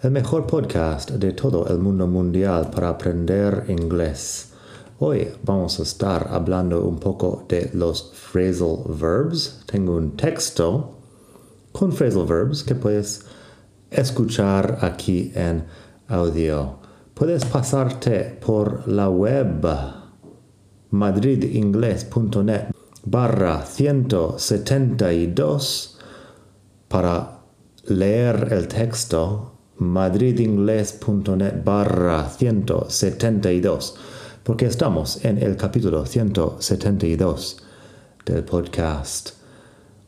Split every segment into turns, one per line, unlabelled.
el mejor podcast de todo el mundo mundial para aprender inglés. Hoy vamos a estar hablando un poco de los phrasal verbs. Tengo un texto con phrasal verbs que puedes escuchar aquí en audio. Puedes pasarte por la web madridingles.net barra 172 para leer el texto madridingles.net barra 172, porque estamos en el capítulo 172 del podcast.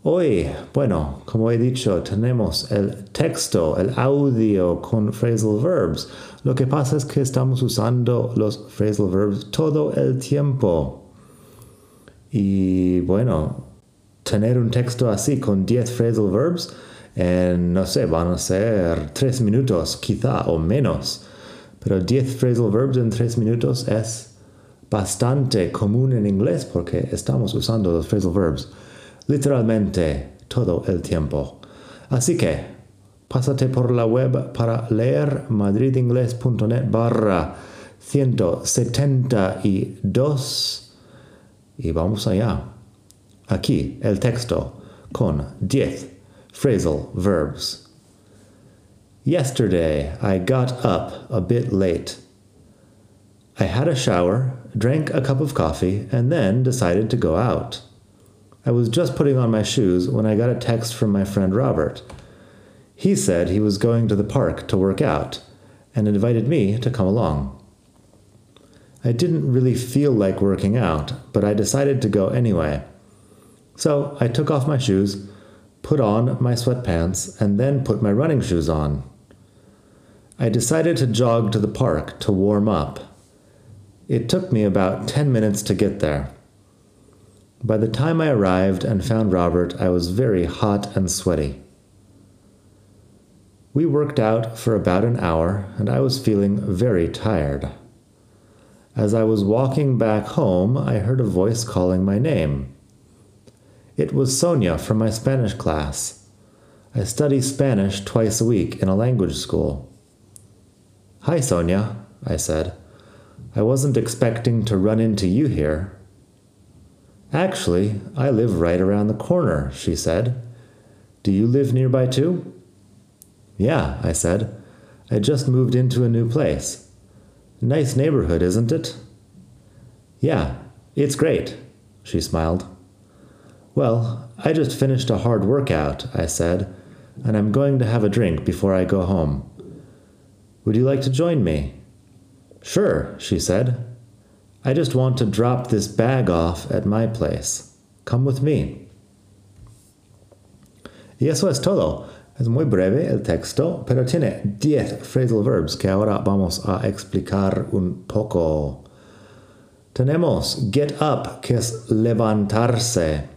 Hoy, bueno, como he dicho, tenemos el texto, el audio con phrasal verbs. Lo que pasa es que estamos usando los phrasal verbs todo el tiempo. Y bueno, tener un texto así con 10 phrasal verbs en, no sé, van a ser tres minutos quizá o menos. Pero 10 phrasal verbs en tres minutos es bastante común en inglés porque estamos usando los phrasal verbs literalmente todo el tiempo. Así que, pásate por la web para leer madridingles.net barra 172 y vamos allá. Aquí el texto con 10 Phrasal verbs. Yesterday, I got up a bit late. I had a shower, drank a cup of coffee, and then decided to go out. I was just putting on my shoes when I got a text from my friend Robert. He said he was going to the park to work out and invited me to come along. I didn't really feel like working out, but I decided to go anyway. So I took off my shoes put on my sweatpants, and then put my running shoes on. I decided to jog to the park to warm up. It took me about 10 minutes to get there. By the time I arrived and found Robert, I was very hot and sweaty. We worked out for about an hour, and I was feeling very tired. As I was walking back home, I heard a voice calling my name. It was Sonia from my Spanish class. I study Spanish twice a week in a language school. Hi, Sonia, I said. I wasn't expecting to run into you here. Actually, I live right around the corner, she said. Do you live nearby too? Yeah, I said. I just moved into a new place. Nice neighborhood, isn't it? Yeah, it's great, she smiled. Well, I just finished a hard workout, I said, and I'm going to have a drink before I go home. Would you like to join me? Sure, she said. I just want to drop this bag off at my place. Come with me. Y eso es todo. Es muy breve el texto, pero tiene 10 phrasal verbs que ahora vamos a explicar un poco. Tenemos get up, que es levantarse.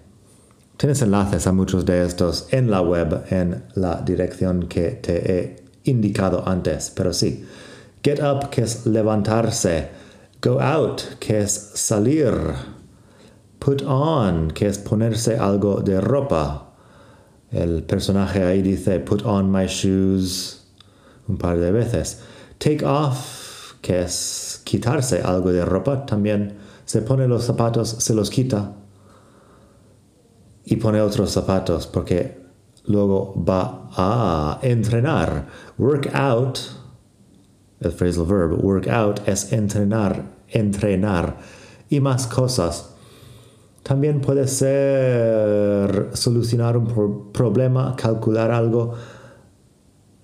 Tienes enlaces a muchos de estos en la web en la dirección que te he indicado antes, pero sí. Get up, que es levantarse. Go out, que es salir. Put on, que es ponerse algo de ropa. El personaje ahí dice, put on my shoes un par de veces. Take off, que es quitarse algo de ropa. También se pone los zapatos, se los quita y pone otros zapatos porque luego va a entrenar. Work out, el phrasal verb, work out es entrenar, entrenar y más cosas. También puede ser solucionar un problema, calcular algo.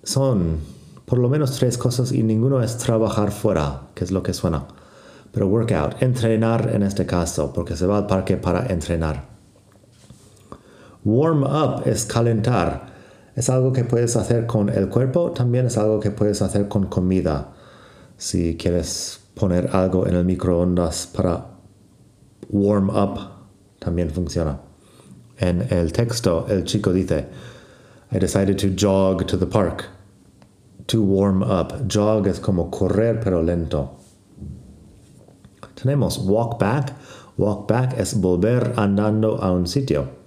Son por lo menos tres cosas y ninguno es trabajar fuera, que es lo que suena. Pero work out, entrenar en este caso, porque se va al parque para entrenar. Warm up es calentar. Es algo que puedes hacer con el cuerpo, también es algo que puedes hacer con comida. Si quieres poner algo en el microondas para warm up, también funciona. En el texto, el chico dice, I decided to jog to the park. To warm up. Jog es como correr pero lento. Tenemos walk back. Walk back es volver andando a un sitio.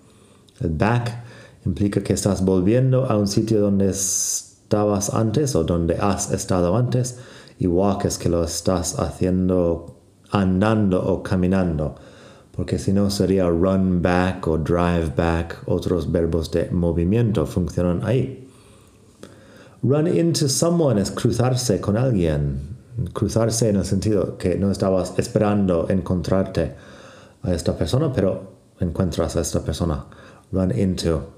Back implica que estás volviendo a un sitio donde estabas antes o donde has estado antes. Y walk es que lo estás haciendo andando o caminando. Porque si no sería run back o drive back. Otros verbos de movimiento funcionan ahí. Run into someone es cruzarse con alguien cruzarse en el sentido que no estabas esperando encontrarte a esta persona, pero encuentras a esta persona. Run into.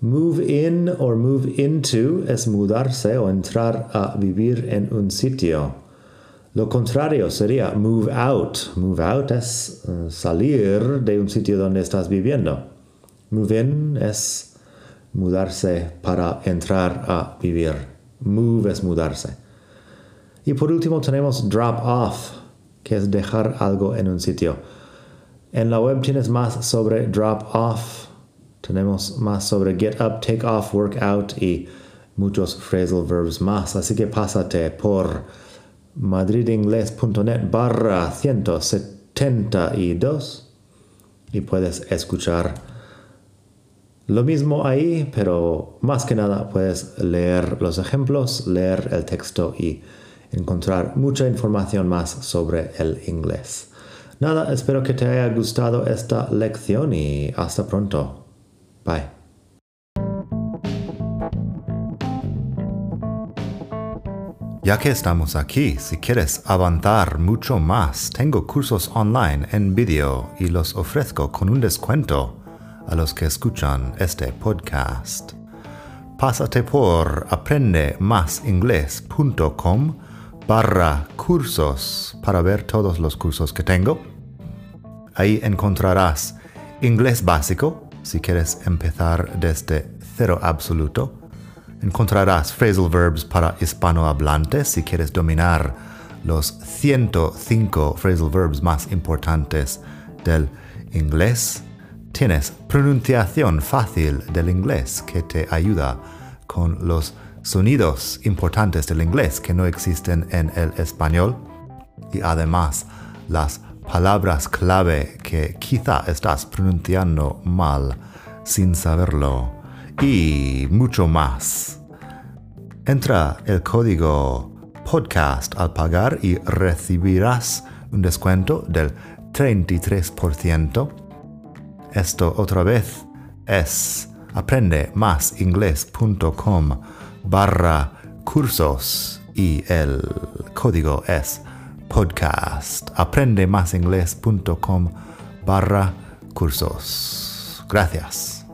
Move in or move into es mudarse o entrar a vivir en un sitio. Lo contrario sería move out. Move out es uh, salir de un sitio donde estás viviendo. Move in es mudarse para entrar a vivir. Move es mudarse. Y por último tenemos drop off, que es dejar algo en un sitio. En la web tienes más sobre drop off, tenemos más sobre get up, take off, work out y muchos phrasal verbs más. Así que pásate por madridingles.net barra 172 y puedes escuchar lo mismo ahí, pero más que nada puedes leer los ejemplos, leer el texto y encontrar mucha información más sobre el inglés. Nada, espero que te haya gustado esta lección y hasta pronto. Bye.
Ya que estamos aquí, si quieres avanzar mucho más, tengo cursos online en vídeo y los ofrezco con un descuento a los que escuchan este podcast. Pásate por aprendemasingles.com barra cursos para ver todos los cursos que tengo. Ahí encontrarás inglés básico, si quieres empezar desde cero absoluto. Encontrarás phrasal verbs para hispanohablantes, si quieres dominar los 105 phrasal verbs más importantes del inglés. Tienes pronunciación fácil del inglés que te ayuda con los sonidos importantes del inglés que no existen en el español y además las palabras clave que quizá estás pronunciando mal sin saberlo y mucho más. Entra el código podcast al pagar y recibirás un descuento del 33%. Esto otra vez es aprendemasingles.com barra cursos y el código es podcast. Aprende más inglés.com barra cursos. Gracias.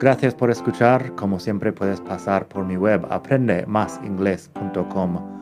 Gracias por escuchar. Como siempre puedes pasar por mi web aprendemasingles.com